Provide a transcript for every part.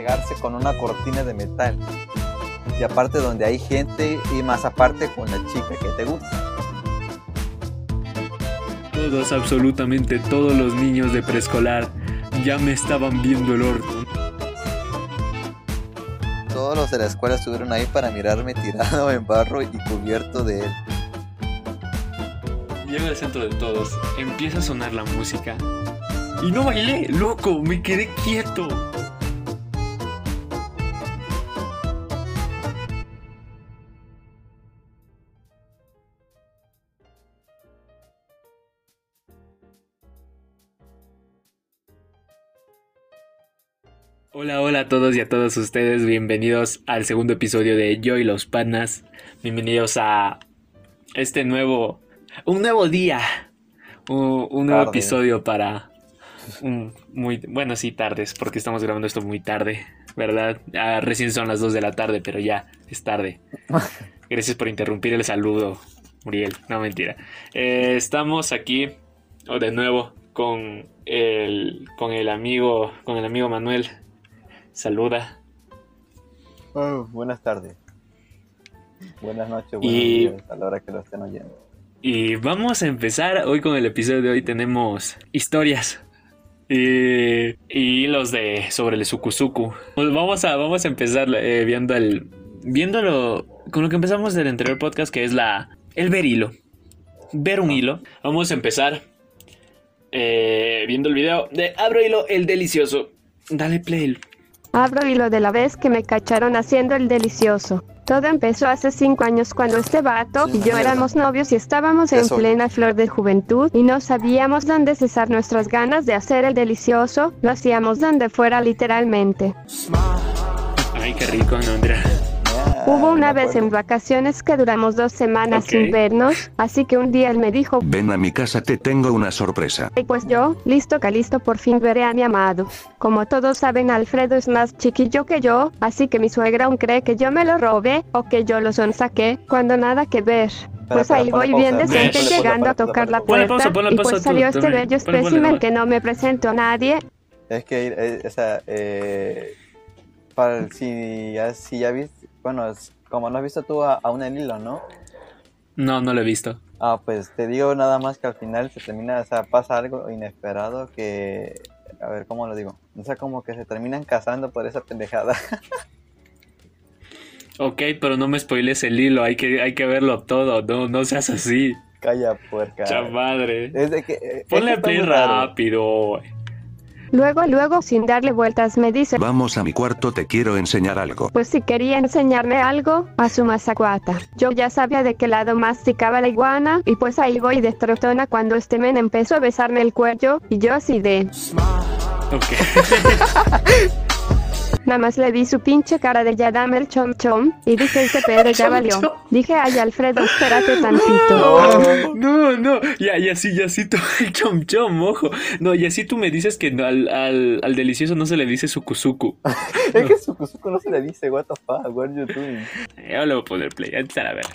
pegarse con una cortina de metal. Y aparte donde hay gente y más aparte con la chica que te gusta. Todos, absolutamente todos los niños de preescolar ya me estaban viendo el orto. Todos los de la escuela estuvieron ahí para mirarme tirado en barro y cubierto de él. Llego al centro de todos, empieza a sonar la música. Y no bailé, loco, me quedé quieto. Hola, hola a todos y a todas ustedes, bienvenidos al segundo episodio de Yo y los Panas. Bienvenidos a este nuevo, un nuevo día, un, un nuevo Tarde. episodio para un muy, bueno, sí, tardes, porque estamos grabando esto muy tarde, ¿verdad? Ah, recién son las 2 de la tarde, pero ya, es tarde. Gracias por interrumpir el saludo, Muriel, no mentira. Eh, estamos aquí, oh, de nuevo, con el, con el amigo, con el amigo Manuel. Saluda. Oh, buenas tardes. Buenas noches, buenos Y- días a la hora que lo estén oyendo. Y vamos a empezar hoy con el episodio de hoy. Tenemos historias. Y, y los de sobre el sukusuku. Pues vamos a, vamos a empezar eh, viendo el. Viéndolo con lo que empezamos del anterior podcast, que es la. El ver hilo. Ver un hilo. Vamos a empezar eh, viendo el video de Abro hilo, el delicioso. Dale play. Abro hilo de la vez que me cacharon haciendo el delicioso. Todo empezó hace cinco años cuando este vato y yo éramos novios y estábamos en plena flor de juventud y no sabíamos dónde cesar nuestras ganas de hacer el delicioso, lo hacíamos donde fuera literalmente. Ay, qué rico, Andrea. Hubo una vez en vacaciones que duramos dos semanas sin vernos, así que un día él me dijo, Ven a mi casa, te tengo una sorpresa. y pues yo, listo calisto, por fin veré a mi amado. Como todos saben, Alfredo es más chiquillo que yo, así que mi suegra aún cree que yo me lo robé o que yo lo sonsaqué, cuando nada que ver. Pues ahí voy bien decente llegando a tocar la ponle Ponle puerta pausa, ponle y pues tú salió este bello espécimen que no me presento a nadie. Es que, eh, o sea, eh, para, si, ya, si ya viste, bueno, es- como no has visto tú a, a un hilo, ¿no? No, no lo he visto. Ah, pues te digo nada más que al final se termina, o sea, pasa algo inesperado que, a ver, ¿cómo lo digo? O sea, como que se terminan casando por esa pendejada. Ok, pero no me spoiles el hilo, hay que, hay que verlo todo, no, no seas así. Calla, puerca. De que, eh, Ponle está play muy raro. Luego, luego, sin darle vueltas, me dice, Vamos a mi cuarto, te quiero enseñar algo. pues si quería enseñarme algo, a su mazacuata. Yo ya sabía de qué lado masticaba la iguana, y pues ahí voy de trotona cuando este men empezó a besarme el cuello, y yo así de... más le vi su pinche cara de ya dame el chom chom y dije ese pedo ya valió. Dije ay Alfredo espérate tantito. No. No, no, ya, y así, y así tú, chom chom, ojo. No, y así tú me dices que no, al, al, al delicioso no se le dice sukusuku. Es que Sukusuku no se le dice, what the fuck, what are you doing? Yo le voy a poner play, antes a la ver.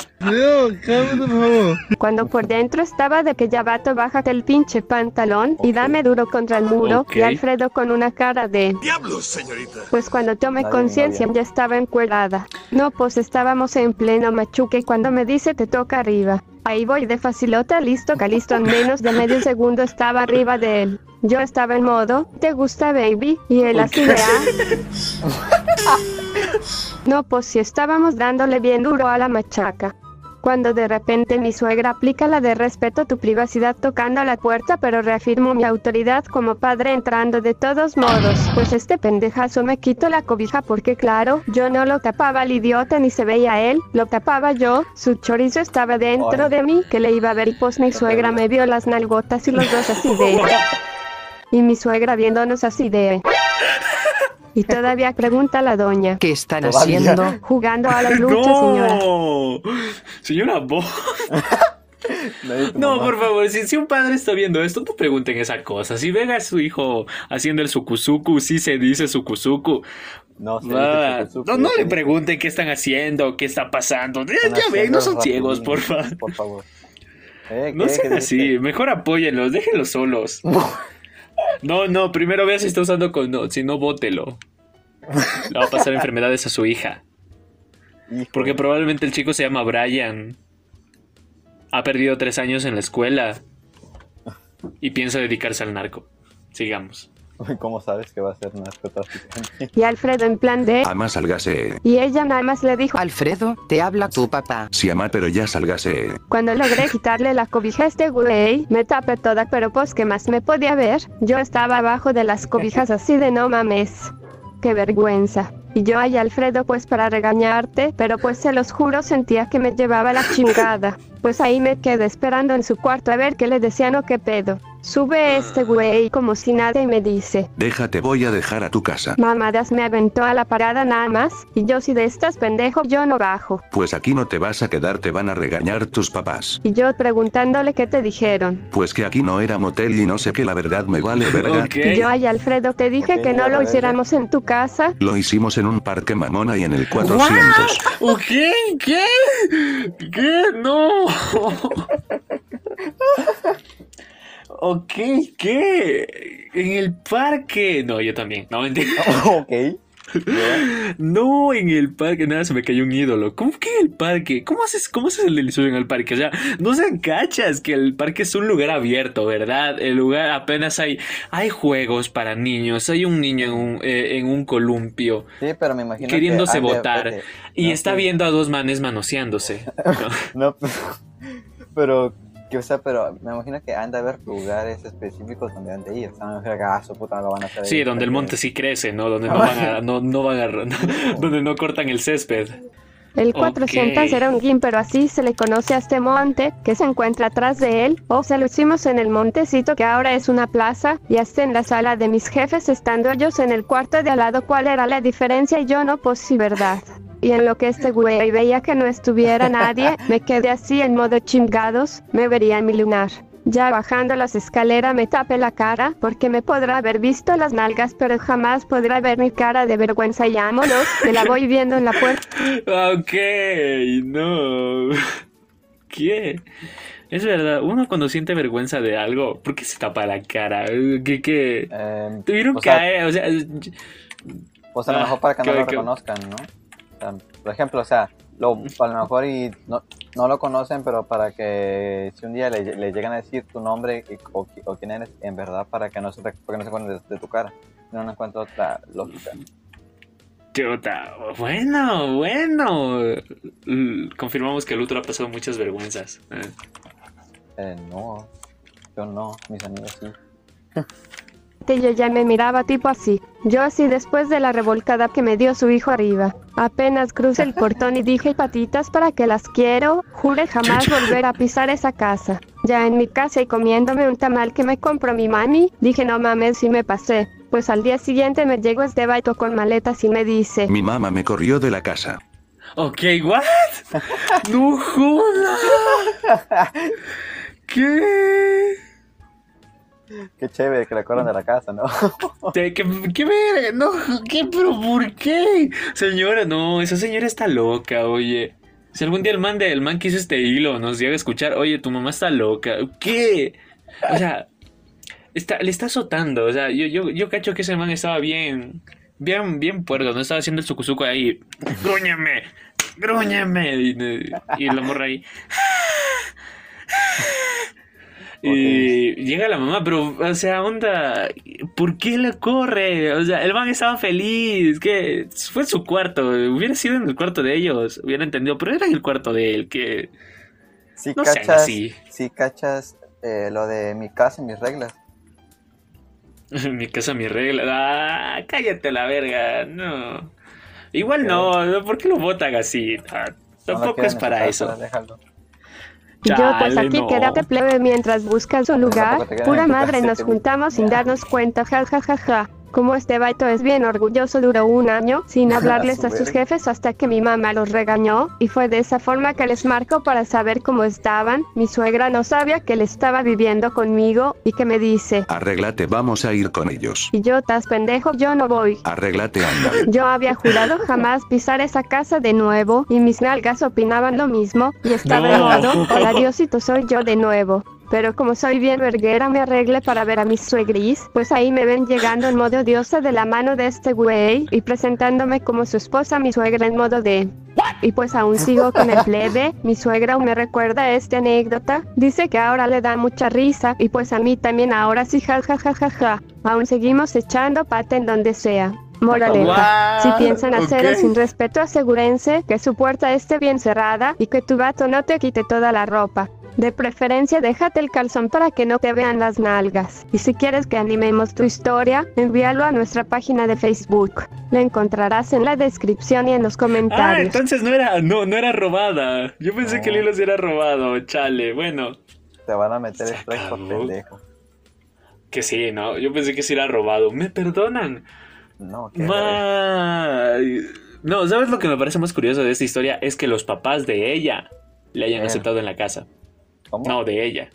Cuando por dentro estaba de que ya vato bájate el pinche pantalón y dame duro contra el muro y Alfredo con una cara de ¡Diablos, señorita! pues cuando tomé Nadie, conciencia ya estaba encuerada. No pues estábamos en pleno machuque cuando me dice te toca arriba. Ahí voy de facilota, listo, calisto, en menos de medio segundo estaba arriba de él. Yo estaba en modo, ¿te gusta baby? Y él así de ah. No, pues si estábamos dándole bien duro a la machaca. Cuando de repente mi suegra aplica la de respeto a tu privacidad tocando a la puerta, pero reafirmo mi autoridad como padre entrando de todos modos. Pues este pendejazo me quito la cobija porque claro, yo no lo tapaba al idiota ni se veía él, lo tapaba yo, su chorizo estaba dentro de mí, que le iba a ver y pues mi suegra me vio las nalgotas y los dos así de... Y mi suegra viéndonos así de... Y todavía pregunta la doña. ¿Qué están Todavía. haciendo? Jugando a la lucha, señora. No, señora. Nadie tu No, mamá. por favor, si, si un padre está viendo esto, no pregunten esa cosa. Si ven a su hijo haciendo el sukusuku, sí se dice sukusuku. No, se dice Sukusuku, no, no le pregunten qué están haciendo, qué está pasando. Ya, están ya ven, no son ciegos, por favor. Por favor. Eh, No sean ¿Qué así, mejor apóyenlos, déjenlos solos. No, no, primero vea si está usando con no, si no, bótelo. Le va a pasar enfermedades a su hija. Porque probablemente el chico se llama Brian. Ha perdido tres años en la escuela. Y piensa dedicarse al narco. Sigamos. ¿Cómo sabes que va a ser narcotraficante? Y Alfredo en plan de... Ama salgase. Y ella nada más le dijo, Alfredo, te habla tu papá. Si ama pero ya salgase. cuando logré quitarle la cobija a este güey, me tapé toda, pero pues que más me podía ver, yo estaba abajo de las cobijas así de no mames. Qué vergüenza. Y yo ay Alfredo pues para regañarte, pero pues se los juro sentía que me llevaba la chingada. Pues ahí me quedé esperando en su cuarto a ver qué le decían o qué pedo. Sube este güey como si nada y me dice, Déjate voy a dejar a tu casa. mamadas me aventó a la parada nada más, y yo si de estas pendejo yo no bajo. Pues aquí no te vas a quedar, te van a regañar tus papás. Y yo preguntándole qué te dijeron. Pues que aquí no era motel y no sé qué, la verdad me vale verga. Ok. Y yo ay Alfredo te dije que no lo hiciéramos en tu casa. Lo hicimos en un parque mamona y en el 400. ¿Ok? ¿Qué? ¿Qué? No. ok, ¿qué? En el parque. No, yo también. No, mentira. ok. No, en el parque. Nada, se me cayó un ídolo. ¿Cómo que en el parque? ¿Cómo haces, cómo haces el delicioso en el parque? O sea, no se cachas que el parque es un lugar abierto, ¿verdad? El lugar apenas hay, hay juegos para niños. Hay un niño en un, eh, en un columpio. Sí, pero me imagino Queriéndose que botar. espérate. Y No, está sí. viendo a dos manes manoseándose. No, pero, que, o sea, pero me imagino que han de haber lugares específicos donde han de ir. O sea, me imagino que, ah, su puta, no lo van a hacer ahí, Sí, donde el monte sí crece, ¿no? Donde no van a, no, no van a, donde no cortan el césped. El 400 Ok. era un gym, pero así se le conoce a este monte que se encuentra atrás de él. O se lo hicimos en el montecito que ahora es una plaza y hasta en la sala de mis jefes estando ellos en el cuarto de al lado. ¿Cuál era la diferencia? Y yo no, pues sí, verdad. Y en lo que este güey veía que no estuviera nadie, me quedé así en modo chingados, me vería en mi lunar. Ya bajando las escaleras me tapé la cara porque me podrá haber visto las nalgas, pero jamás podrá ver mi cara de vergüenza. Y vámonos, me la voy viendo en la puerta. Ok, no. ¿Qué? Es verdad, uno cuando siente vergüenza de algo, ¿por qué se tapa la cara? ¿Qué, qué? Eh, Tuvieron o sea, caer, o sea, Pues a lo Ah, mejor para que no que- lo que- reconozcan, ¿no? Por ejemplo, o sea, lo, a lo mejor y no, no lo conocen, pero para que si un día le, le llegan a decir tu nombre y- o, qui- o quién eres, en verdad, para que no se, porque no se acuerden de, de tu cara. No, no encuentro otra lógica. chuta, bueno, bueno. L- Confirmamos que el otro ha pasado muchas vergüenzas. Eh. Eh, no, yo no, mis amigos sí. Y yo ya me miraba tipo así. Yo así después de la revolcada que me dio su hijo arriba. Apenas crucé el portón y dije patitas para que las quiero. Juré jamás volver a pisar esa casa. Ya en mi casa y comiéndome un tamal que me compró mi mami, dije no mames si me pasé. Pues al día siguiente me llegó este baito con maletas y me dice, Mi mamá me corrió de la casa. Ok, what? No joda. ¿Qué? Qué chévere que le corran de la casa, ¿no? ¿Qué, qué verga? No, ¿qué? ¿Pero por qué? Señora, no, esa señora está loca, oye. Si algún día el man, de, el man que hizo este hilo nos llega a escuchar, oye, tu mamá está loca. ¿Qué? O sea, está, le está azotando. O sea, yo, yo, yo cacho que ese man estaba bien, bien, bien puerdo. No estaba haciendo el sucuzuco ahí. ¡Grúñame! ¡Grúñame! Y, y la morra ahí. Y llega la mamá, pero, o sea, onda, ¿por qué le corre? O sea, el man estaba feliz, que fue su cuarto, hubiera sido en el cuarto de ellos, hubiera entendido, pero era en el cuarto de él, que Si No sean cachas, así. si cachas eh, lo de mi casa y mis reglas. mi casa, mi regla, ah, cállate la verga, no. Igual no, no, ¿por qué lo votan así? Ah, tampoco es para eso. déjalo. Y yo pues aquí no. quédate plebe mientras buscas un lugar. Pura madre nos juntamos sin darnos cuenta, ja ja ja ja. Como este baito es bien orgulloso, duró un año sin hablarles a sus jefes hasta que mi mamá los regañó y fue de esa forma que les marco para saber cómo estaban. Mi suegra no sabía que él estaba viviendo conmigo y que me dice, Arréglate, vamos a ir con ellos. y yo, tas pendejo, yo no voy. Arréglate, anda. Yo había jurado jamás pisar esa casa de nuevo y mis nalgas opinaban lo mismo y estaba en No. modo, hola Diosito soy yo de nuevo. Pero como soy bien verguera me arregle para ver a mis suegris, pues ahí me ven llegando en modo diosa de la mano de este güey y presentándome como su esposa mi suegra en modo de... Y pues aún sigo con el plebe, mi suegra aún me recuerda esta anécdota, dice que ahora le da mucha risa y pues a mí también ahora sí ja ja ja ja ja. Aún seguimos echando pata en donde sea. Moraleja, si piensan hacerlo ok. sin respeto, asegúrense que su puerta esté bien cerrada y que tu vato no te quite toda la ropa. De preferencia, déjate el calzón para que no te vean las nalgas. Y si quieres que animemos tu historia, envíalo a nuestra página de Facebook. La encontrarás en la descripción y en los Ah, comentarios. entonces no era, no, no era robada. Yo pensé que el hilo sí era robado, chale. Bueno, Te van a meter strike por pendejo. que sí, ¿no? Yo pensé que sí era robado. ¿Me perdonan? No, que Ma- No, ¿sabes lo que me parece más curioso de esta historia? Es que los papás de ella le hayan Eh. aceptado en la casa. ¿Cómo? No, de ella.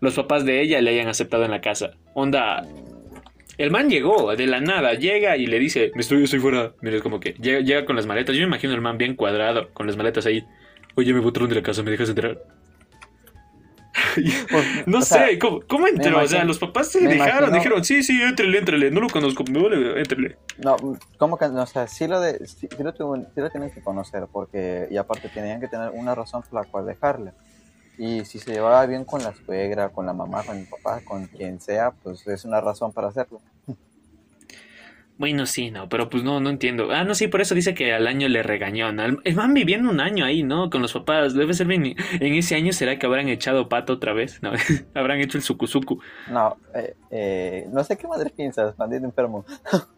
Los papás de ella le hayan aceptado en la casa. Onda. El man llegó de la nada, llega y le dice, me estoy, estoy fuera. Mira, es como que llega, llega con las maletas. Yo me imagino el man bien cuadrado, con las maletas ahí. Oye, me botaron de la casa, ¿me dejas entrar? No o sé, sea, ¿cómo, cómo entró? o sea, los papás se dejaron, imagino- dijeron, sí, sí, éntrele, éntrele. No lo conozco, me vale, éntrele. No, ¿cómo que no? O sea, sí lo, de, sí, sí lo, tuvo- sí lo tienen que conocer, porque, y aparte tenían que tener una razón por la cual dejarle. Y si se llevaba bien con la suegra, con la mamá, con el papá, con quien sea, pues es una razón para hacerlo. Bueno, sí, no, pero pues no, no entiendo. Ah, no, sí, por eso dice que al año le regañó. ¿no? El man viviendo un año ahí, ¿no? Con los papás. Debe ser bien. En ese año será que habrán echado pato otra vez, ¿no? habrán hecho el sukusuku. No, eh, eh, no sé qué madre piensas, maldito enfermo.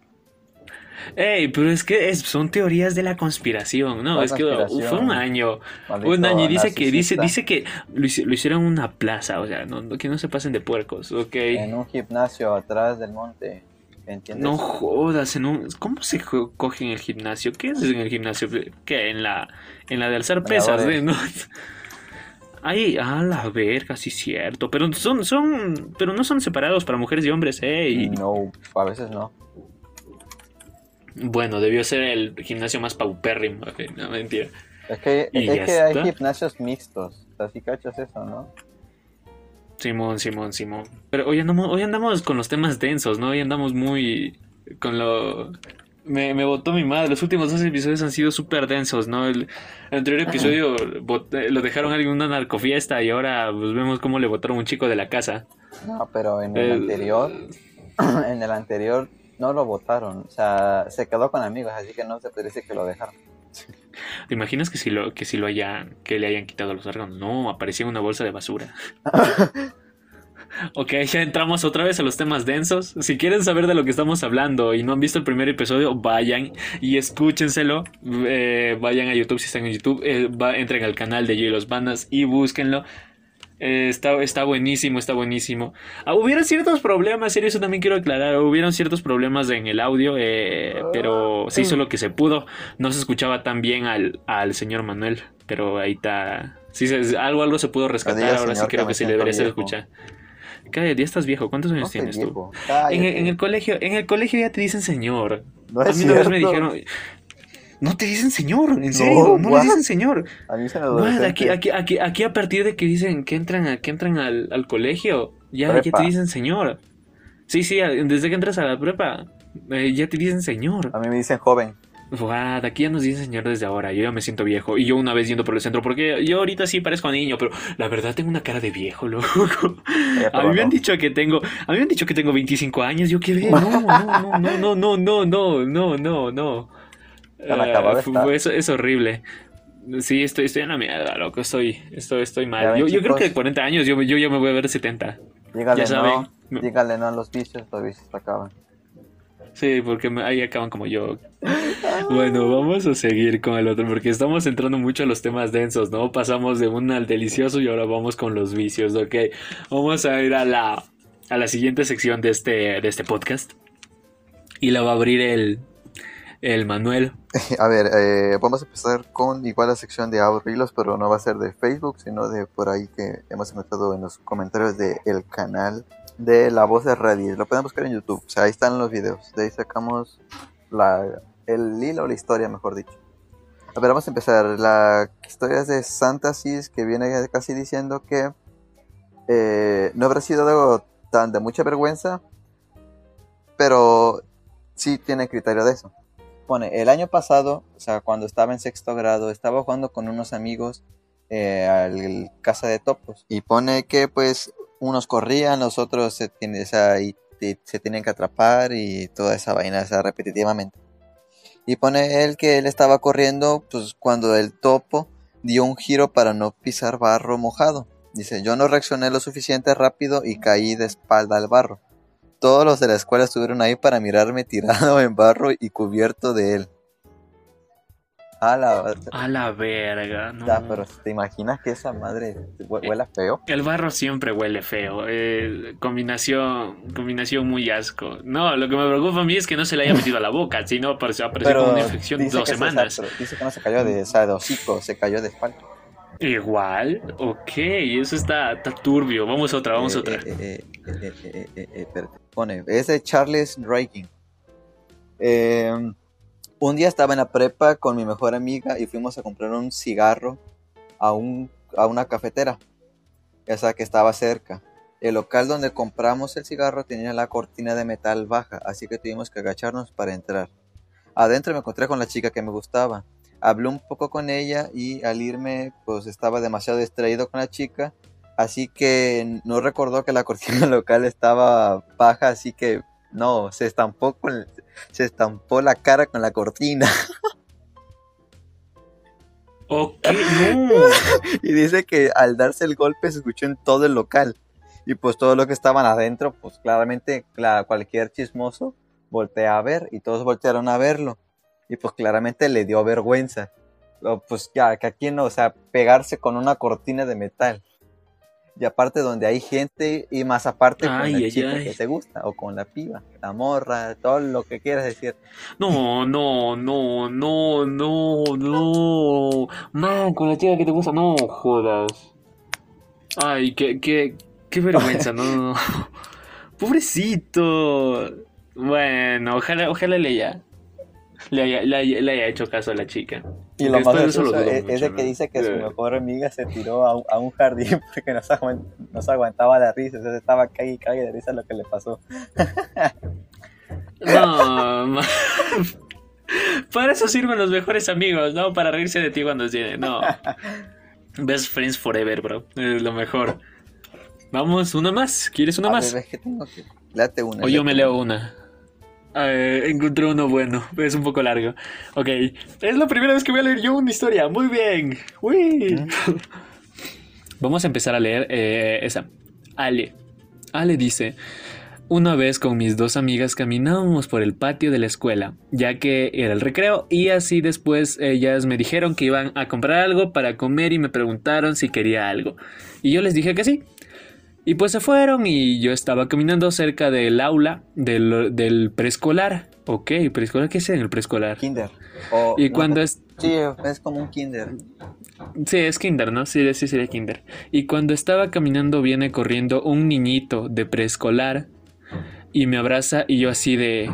Ey, pero es que es- son teorías de la conspiración, ¿no? ¿Cuál es que fue un año. Maldito Un año y dice que, dice, dice que lo, lo hicieron en una plaza, o sea, no, no- que no se pasen de puercos, ok. En un gimnasio atrás del monte. ¿Entiendes? No jodas, en un... ¿cómo se coge en el gimnasio? ¿Qué es en el gimnasio? ¿Qué? En la, en la de alzar pesas. ¿eh? ¿no? Ay, a la verga, sí cierto. Pero son, son, pero no son separados para mujeres y hombres, ¿eh? No, a veces no. Bueno, debió ser el gimnasio más paupérrimo. ok, No, mentira. Es que, Y es ya que hay gimnasios mixtos. Si cachas eso, ¿no? Simón, Simón, Simón. Pero hoy andamos, hoy andamos con los temas densos, ¿no? Hoy andamos muy con lo... Me, me botó mi madre. Los últimos dos episodios han sido súper densos, ¿no? El, el anterior episodio bot- eh, lo dejaron en una narcofiesta y ahora pues, vemos cómo le botaron un chico de la casa. No, pero en el anterior, en el anterior no lo votaron. O sea, se quedó con amigos, así que no se puede decir que lo dejaron. ¿Te imaginas que si lo, que si lo hayan, que le hayan quitado los órganos? No, aparecía en una bolsa de basura. Ok, ya entramos otra vez a los temas densos. Si quieren saber de lo que estamos hablando y no han visto el primer episodio, vayan y escúchenselo. Eh, vayan a YouTube si están en YouTube. eh, va- entren al canal de Yo y los Bandas y búsquenlo. Eh, está, está buenísimo, está buenísimo. Ah, hubieron ciertos problemas, y eso también quiero aclarar. Hubieron ciertos problemas en el audio, eh, pero se hizo lo que se pudo. No se escuchaba tan bien al, al señor Manuel, pero ahí está. Sí, se- algo, algo se pudo rescatar. diga, Ahora sí creo que que sí siento debería ser viejo. escuchar. Cállate, ya estás viejo. ¿Cuántos años No tienes tú? En el, en el colegio, en el colegio ya te dicen señor. No a mí una vez me dijeron, no te dicen señor, en serio, no, what? les dicen señor. A mí se me What, aquí, aquí, aquí, aquí a partir de que dicen que entran, a- que entran al, al colegio, ya, te dicen señor. Sí, sí, desde que entras a la prepa, eh, ya te dicen señor. A mí me dicen joven. What, aquí ya nos dicen señor desde ahora, yo ya me siento viejo. Y yo una vez yendo por el centro, porque yo ahorita sí parezco niño, pero la verdad tengo una cara de viejo, loco. Eh, A mí me han no. dicho que tengo, a mí me han dicho que tengo 25 años, yo qué veo, no, no, no, no, no, no, no, no, no. Tan acabado Eh, es horrible. Sí, estoy, estoy en la mierda, loco, estoy, estoy, estoy mal. ven, Yo, yo creo que de 40 años yo, yo ya me voy a ver de 70. Dígale ya saben. no. Dígale no a los vicios, los vicios se acaban. Sí, porque ahí acaban como yo. Bueno, vamos a seguir con el otro, porque estamos entrando mucho a los temas densos, ¿no? Pasamos de un al delicioso y ahora vamos con los vicios, ¿ok? Vamos a ir a la, a la siguiente sección de este, de este podcast. Y la va a abrir el, el Manuel. A ver, eh, vamos a empezar con igual la sección de aburrilos, pero no va a ser de Facebook, sino de por ahí que hemos encontrado en los comentarios del canal de La Voz de Radio. Lo pueden buscar en YouTube, o sea, ahí están los videos. De ahí sacamos la, el hilo la historia, mejor dicho. A ver, vamos a empezar. La historia es de Santa Cis, que viene casi diciendo que eh, no habrá sido algo tan de mucha vergüenza, pero sí tiene criterio de eso. Pone, el año pasado, o sea, cuando estaba en sexto grado, estaba jugando con unos amigos eh, al casa de topos. Y pone que pues unos corrían, los otros se, tiene- o sea, y se tienen que atrapar y toda esa vaina, o sea, repetitivamente. Y pone él que él estaba corriendo pues cuando el topo dio un giro para no pisar barro mojado. Dice, yo no reaccioné lo suficiente rápido y caí de espalda al barro. Todos los de la escuela estuvieron ahí para mirarme tirado en barro y cubierto de él. A la... A la verga, no. Ya, pero ¿te imaginas que esa madre hue- huela feo? El barro siempre huele feo. eh, combinación, combinación muy asco. No, lo que me preocupa a mí es que no se le haya metido a la boca, sino apareció, apareció con una infección dos se- semanas. pero dice que no se cayó de, o sea, de hocico, se cayó de espalda. Igual, ok, eso está, está turbio. Vamos a otra, vamos a Eh, otra. eh, eh. Pone, es de Charles Rankin. Eh, un día estaba en la prepa con mi mejor amiga y fuimos a comprar un cigarro a, un, a una cafetera, esa que estaba cerca. El local donde compramos el cigarro tenía la cortina de metal baja, así que tuvimos que agacharnos para entrar. Adentro me encontré con la chica que me gustaba. Hablé un poco con ella y al irme pues estaba demasiado distraído con la chica Así que no recordó que la cortina local estaba baja, así que no, se estampó con se estampó la cara con la cortina. Ok, no. y dice que al darse el golpe se escuchó en todo el local. Y pues todos los que estaban adentro, pues claramente cla- cualquier chismoso voltea a ver y todos voltearon a verlo. Y pues claramente le dio vergüenza. Pues ya, que aquí no, o sea, pegarse con una cortina de metal. Y aparte donde hay gente y más aparte con la ay, chica ay. que te gusta o con la piba, la morra, todo lo que quieras decir. No, no, no, no, no, no. Man, con la chica que te gusta, no jodas. Ay, qué, qué, qué vergüenza, no, no, no. Pobrecito. Bueno, ojalá, ojalá le haya, le haya, le haya hecho caso a la chica. Y lo más es, es ¿no? que dice que su Eh. mejor amiga se tiró a, un- a un jardín porque no se, aguant- no se aguantaba la risa, entonces estaba cague y cague de risa lo que le pasó. No, para eso sirven los mejores amigos, ¿no? Para reírse de ti cuando tiene, no. Best friends forever, bro. Es lo mejor. Vamos, una más. ¿Quieres una A más? ver, es que tengo que... Léate una. O yo me leo una. Una. Eh, encontré uno bueno, es un poco largo. Ok, es la primera vez que voy a leer yo una historia. Muy bien. Uy. Vamos a empezar a leer eh, esa. Ale. Ale dice, una vez con mis dos amigas caminábamos por el patio de la escuela, ya que era el recreo, y así después ellas me dijeron que iban a comprar algo para comer y me preguntaron si quería algo. Y yo les dije que sí. Y pues se fueron y yo estaba caminando cerca del aula del, del preescolar. Ok, preescolar, ¿qué es en el preescolar? Kinder. O- Y no, cuando es... Sí, es como un kinder. Sí, es kinder, ¿no? Sí, sí, sería kinder. Y cuando estaba caminando viene corriendo un niñito de preescolar y me abraza y yo así de...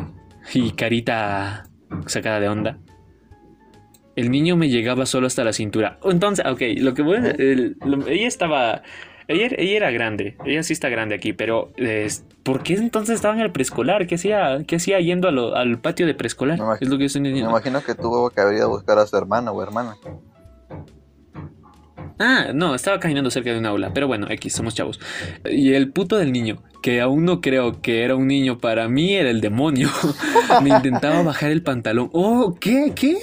y carita sacada de onda. El niño me llegaba solo hasta la cintura. Entonces, ok, lo que voy a- el- lo- ella estaba... Ella, ella era grande, ella sí está grande aquí, pero eh, ¿por qué entonces estaba en el preescolar? ¿Qué hacía, qué hacía yendo lo- al patio de preescolar? Me es lo que estoy Me entendiendo. imagino que tuvo que haber ido a buscar a su hermano o hermana. Ah, no, estaba caminando cerca de un aula, pero bueno, X, somos chavos. Y el puto del niño, que aún no creo que era un niño, para mí era el demonio. Me intentaba bajar el pantalón. Oh, ¿qué? ¿Qué?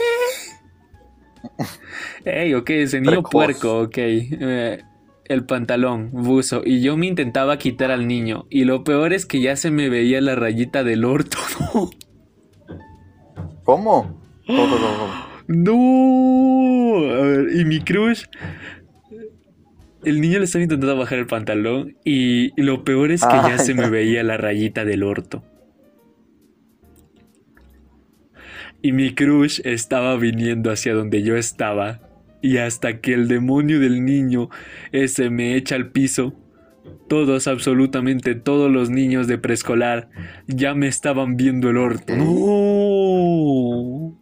Ey, ok, ese niño Precoz. puerco, ok. Eh, el pantalón, buzo, y yo me intentaba quitar al niño. Y lo peor es que ya se me veía la rayita del orto. ¿Cómo? ¿Cómo, cómo, cómo? No. A ver, y mi crush. El niño le estaba intentando bajar el pantalón y lo peor es que Ah, ya se me ya. veía la rayita del orto. Y mi crush estaba viniendo hacia donde yo estaba. Y hasta que el demonio del niño ese me echa al piso, todos, absolutamente todos los niños de preescolar ya me estaban viendo el orto. ¡No!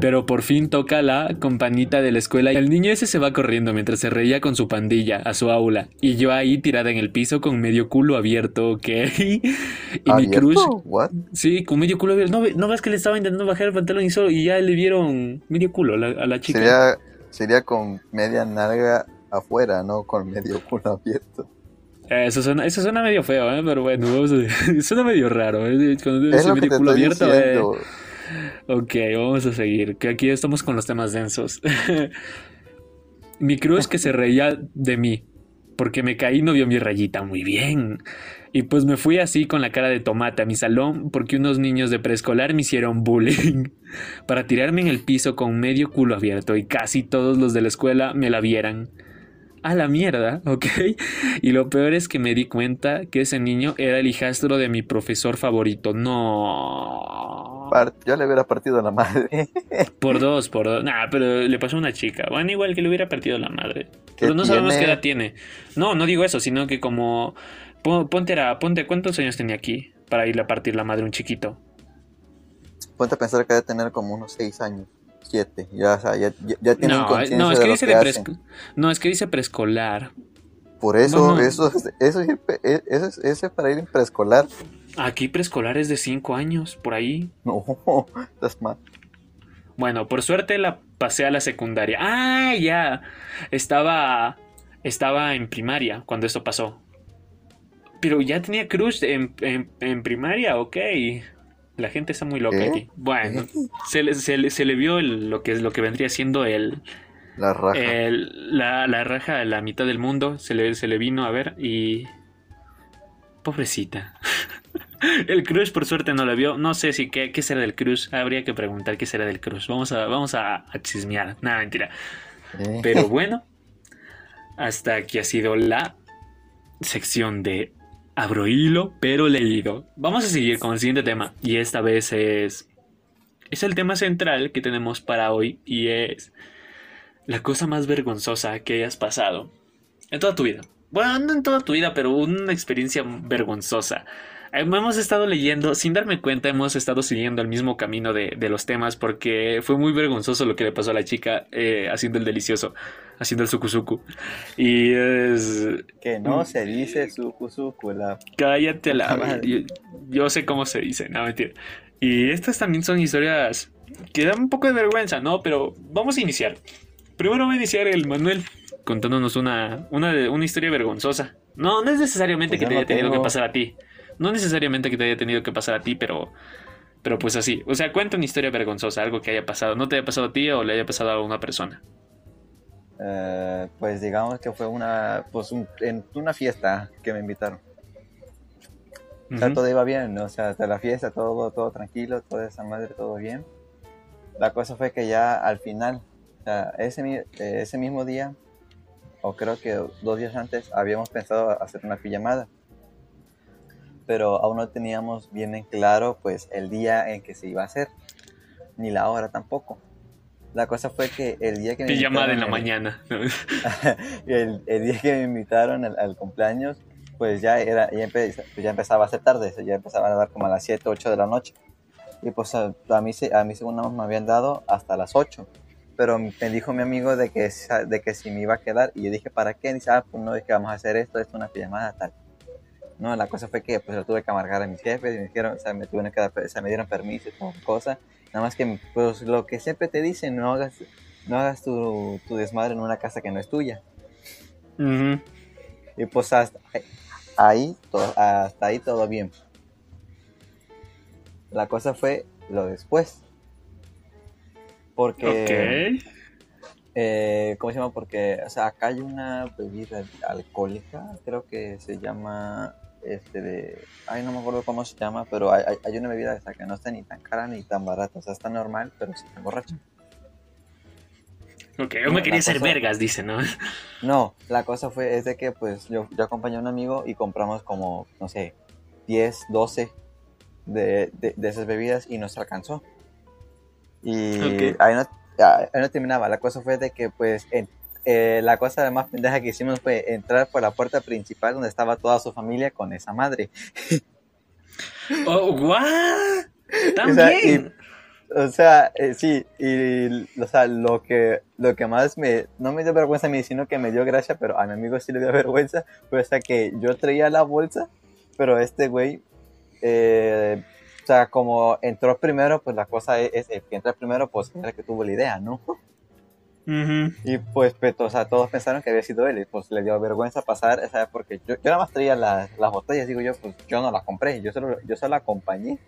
Pero por fin toca la campanita de la escuela y el niño ese se va corriendo mientras se reía con su pandilla a su aula. Y yo ahí tirada en el piso con medio culo abierto, ¿ok? Y mi crush, What? sí, con medio culo abierto. No, no ves que le estaba intentando bajar el pantalón y, solo, y ya le vieron medio culo a la, a la chica. Sería, sería con media nalga afuera, no con medio culo abierto. Eso suena, eso suena medio feo, ¿eh? pero bueno, vamos a- suena medio raro. ¿eh? Cuando Es que medio te culo estoy abierto, eh. Ok, vamos a seguir, que aquí estamos con los temas densos. mi cruz que se reía de mí, porque me caí no vio mi rayita muy bien. Y pues me fui así con la cara de tomate a mi salón porque unos niños de preescolar me hicieron bullying para tirarme en el piso con medio culo abierto y casi todos los de la escuela me la vieran. A la mierda, ¿ok? Y lo peor es que me di cuenta que ese niño era el hijastro de mi profesor favorito. No. Yo le hubiera partido la madre. Por dos, por dos. Nah, pero le pasó a una chica. Bueno, igual que le hubiera partido la madre. ¿Qué Pero no sabemos qué edad tiene. No, no digo eso, sino que como. pon- Ponte, a- ponte, ¿cuántos años tenía aquí para irle a partir la madre un chiquito? Ponte a pensar que debe tener como unos 6 años, 7. Ya, o sea, ya, ya, ya tienen No, conciencia no, es de que lo dice que de No, es que dice preescolar. Por eso, Bueno. eso, es- eso, e- eso, es, eso es para ir en preescolar. Aquí preescolar es de 5 años, por ahí. No, estás mal. Bueno, por suerte la pasé a la secundaria. Ah, ya. Estaba. Estaba en primaria cuando esto pasó. Pero ya tenía crush en, en- en primaria, ok. La gente está muy loca aquí. Bueno, se le, se le- se le vio el- lo, que, lo que vendría siendo el, La raja. el- la, la raja a la mitad del mundo. Se le, se le vino a ver y. Pobrecita. El crush por suerte no la vio. No sé si qué, qué será del crush. Habría que preguntar qué será del crush. Vamos a, vamos a, a chismear. Nada, mentira. Eh, Pero bueno, hasta aquí ha sido la sección de abro hilo, pero leído. Vamos a seguir con el siguiente tema. Y esta vez es. Es el tema central que tenemos para hoy. Y es. La cosa más vergonzosa que hayas pasado. En toda tu vida. Bueno, no en toda tu vida, pero una experiencia vergonzosa. Eh, Hemos estado leyendo, sin darme cuenta, hemos estado siguiendo el mismo camino de, de los temas porque fue muy vergonzoso lo que le pasó a la chica eh, haciendo el delicioso, haciendo el sukusuku. Y es... que no se dice suku suku, la Cállate la... Madre. Yo, yo sé cómo se dice, no mentira. Y estas también son historias que dan un poco de vergüenza, ¿no? Pero vamos a iniciar. Primero va a iniciar el Manuel contándonos una, una, una historia vergonzosa. No, no es necesariamente Pues que te haya tenido tengo. que pasar a ti. No necesariamente que te haya tenido que pasar a ti, pero, pero pues así. O sea, cuenta una historia vergonzosa, algo que haya pasado. No te haya pasado a ti o le haya pasado a una persona. Eh, pues digamos que fue una, pues un- en una fiesta que me invitaron. O sea, todo iba bien, ¿no? o sea, de la fiesta todo, todo tranquilo, toda esa madre, todo bien. La cosa fue que ya al final, o sea, ese, ese mismo día, o creo que dos días antes, habíamos pensado hacer una pijamada. Pero aún no teníamos bien en claro, pues, el día en que se iba a hacer, ni la hora tampoco. La cosa fue que el día que me Pijamada en la invitaron, mañana. el, el día que me invitaron al, al cumpleaños, pues ya era ya, empe- pues ya empezaba a ser tarde, ya empezaba a dar como a las 7, 8 de la noche. Y pues a, a mí, a mí según me habían dado hasta las 8. Pero me dijo mi amigo de que, de que si me iba a quedar. Y yo dije, ¿para qué? dice, ah, pues no, es que vamos a hacer esto, esto es una pijamada, tal. No, la cosa fue que pues lo tuve que amargar a mis jefes y me dijeron, o sea, me tuvieron que dar, o sea, me dieron permiso y toda cosa. Nada más que, pues lo que siempre te dicen, no hagas, no hagas tu, tu desmadre en una casa que no es tuya. Y pues hasta ahí, todo, hasta ahí todo bien. La cosa fue lo después. Porque, Ok. eh, ¿cómo se llama? Porque, o sea, acá hay una bebida alcohólica, creo que se llama, este de, ay, no me acuerdo cómo se llama, pero hay, hay- una bebida esa que no está ni tan cara ni tan barata, o sea, está normal, pero sí está borracha. Ok, yo me quería hacer cosa- vergas, dice, ¿no? No, la cosa fue, es de que pues yo, yo acompañé a un amigo y compramos como, no sé, 10, 12 de, de, de esas bebidas y nos alcanzó. Y Ok. ahí, no, ahí no terminaba, la cosa fue de que pues en- eh, la cosa más pendeja que hicimos fue entrar por la puerta principal donde estaba toda su familia con esa madre. Oh, ¿what? O sea, También. O sea, eh, sí, y o sea, lo que, lo que más me, no me dio vergüenza a mí, sino que me dio gracia, pero a mi amigo sí le dio vergüenza, fue hasta que yo traía la bolsa, pero este güey, eh, o sea, como entró primero, pues la cosa es, es el que entra primero, pues era el que tuvo la idea, ¿no? Y pues, pues, o sea, todos pensaron que había sido él, y pues le dio vergüenza pasar, ¿sabes? Porque yo, yo nada más traía las, las botellas, digo yo, pues yo no las compré, yo solo, yo solo la acompañé.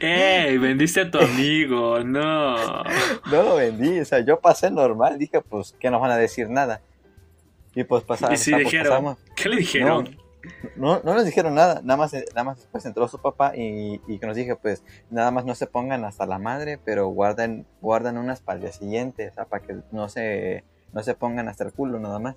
¡Ey! Vendiste a tu amigo, no. No lo vendí, o sea, yo pasé normal, dije, pues, que nos van a decir nada. Y pues pasamos. Y sí dijeron. ¿Qué le dijeron? No, no nos dijeron nada, nada más, nada más pues entró su papá y, y que nos dije, pues, nada más no se pongan hasta la madre, pero guarden, guarden unas para el día siguiente, o sea, para que no se, no se pongan hasta el culo nada más.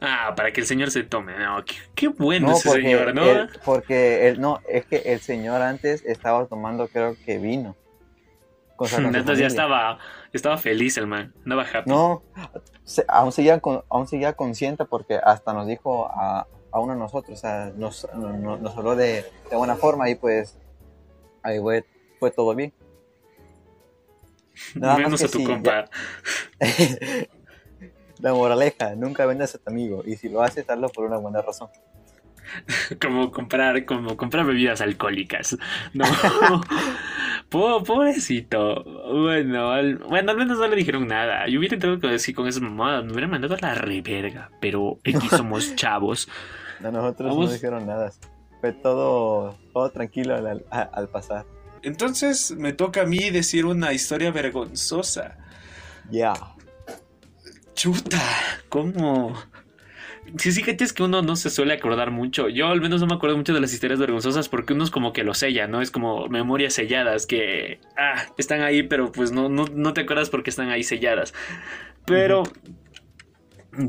Ah, para que el señor se tome. No, qué, qué bueno No, ese señor, ¿no? él- porque él, no, es que el señor antes estaba tomando, creo que vino. Entonces ya estaba, estaba feliz el man. Andaba happy. No, se- aún, seguía, aún seguía consciente porque hasta nos dijo a, a uno de nosotros, o sea, nos, no- no- nos habló de, de buena forma y pues ahí fue, fue todo bien. Nada más Menos que a tu sí, compa. La moraleja, nunca vendas a tu amigo y si lo haces, hazlo por una buena razón. Como comprar, como comprar bebidas alcohólicas. No. Po- pobrecito. Bueno, al, bueno, al menos no le dijeron nada. Yo hubiera entrado con, así con esa mamada. Me hubiera mandado a la reverga. Pero aquí somos chavos. A nosotros Vamos. no dijeron nada. Fue todo, todo tranquilo al, al- al pasar. Entonces me toca a mí decir una historia vergonzosa. Ya. Chuta, ¿cómo? Sí, sí, gente, es que uno no se suele acordar mucho. Yo al menos no me acuerdo mucho de las historias vergonzosas porque uno es como que lo sella, ¿no? Es como memorias selladas que, ah, están ahí, pero pues no, no, no te acuerdas porque están ahí selladas. Pero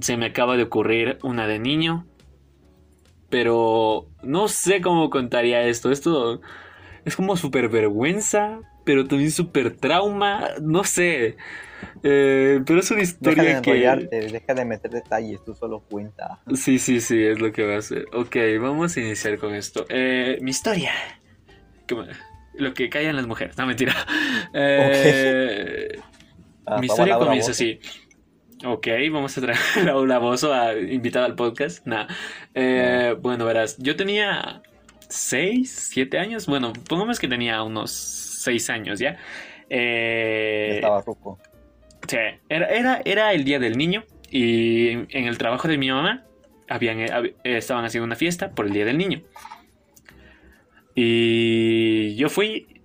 se me acaba de ocurrir una de niño. Pero no sé cómo contaría esto. Esto es como súper vergüenza, pero también súper trauma. No sé. Eh, pero es una Deja de historia que... enrollarte, deja de meter detalles, tú solo cuenta. Sí, sí, sí, es lo que va a hacer. Ok, vamos a iniciar con esto. Eh, mi historia. Lo que callan las mujeres. No, mentira. Eh, Ah, mi historia comienza así. Ok, vamos a traer a Laura Bozo a invitada al podcast. Nah. Eh, bueno, verás, yo tenía 6, 7 años. Bueno, pongamos que tenía unos 6 años ya. Eh, Estaba ruco. Sí, era, era, era el día del niño y en, en el trabajo de mi mamá habían, eh, hab- eh, estaban haciendo una fiesta por el día del niño. Y yo fui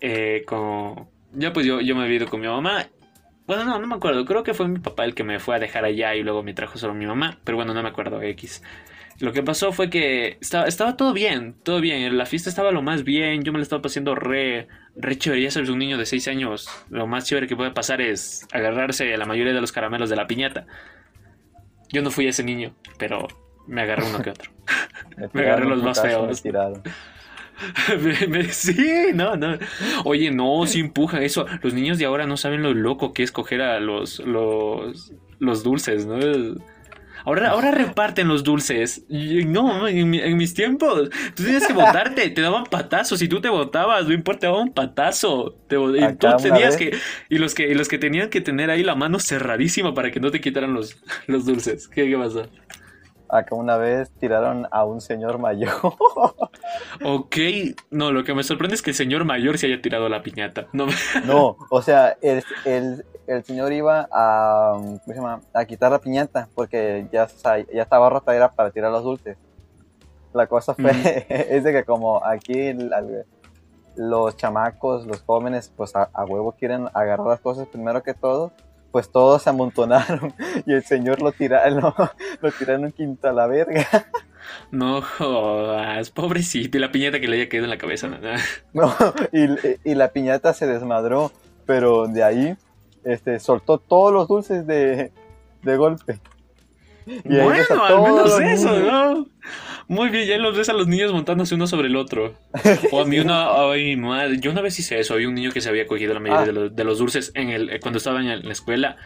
eh, con... Ya pues yo, yo me había ido con mi mamá. Bueno, no, no me acuerdo. Creo que fue mi papá el que me fue a dejar allá y luego me trajo solo mi mamá. Pero bueno, no me acuerdo X. Lo que pasó fue que estaba, estaba todo bien, todo bien. La fiesta estaba lo más bien. Yo me la estaba pasando re, re chévere. Ya sabes, un niño de 6 años, lo más chévere que puede pasar es agarrarse a la mayoría de los caramelos de la piñata. Yo no fui ese niño, pero me agarré uno que otro. Me agarré los más feos. Me- me- sí, no, no. Oye, no, sí empuja eso. Los niños de ahora no saben lo loco que es coger a los, los, los dulces, ¿no? Ahora, ahora reparten los dulces. No, en, en mis tiempos, tú tenías que botarte, te daban patazos. Si tú te botabas, no importa, te daban un patazo. Te y tú tenías vez- que. Y los que, y los que tenían que tener ahí la mano cerradísima para que no te quitaran los, los dulces. ¿Qué, qué pasó? Acá una vez tiraron a un señor mayor. Ok, no, lo que me sorprende es que el señor mayor se haya tirado la piñata. No, No, o sea, el, el, el señor iba a, ¿cómo se llama? a quitar la piñata porque ya, ya estaba rota, era para tirar los dulces. La cosa fue, Ujú. es de que como aquí los chamacos, los jóvenes, pues a, a huevo quieren agarrar las cosas primero que todo, pues todos se amontonaron y el señor lo tiraron, lo, lo tiraron un quinto a la verga. No jodas, pobrecito. Y la piñata que le haya caído en la cabeza. ¿no? No, y, y la piñata se desmadró, pero de ahí este, soltó todos los dulces de, de golpe. Y ahí ves a Bueno, al menos eso. ¿no? Muy bien, ya los ves a los niños montándose uno sobre el otro. O a mí una, ay, madre, yo una vez hice eso, había un niño que se había cogido la mayoría Ah. de, los, de los dulces en el, eh, cuando estaba en la escuela.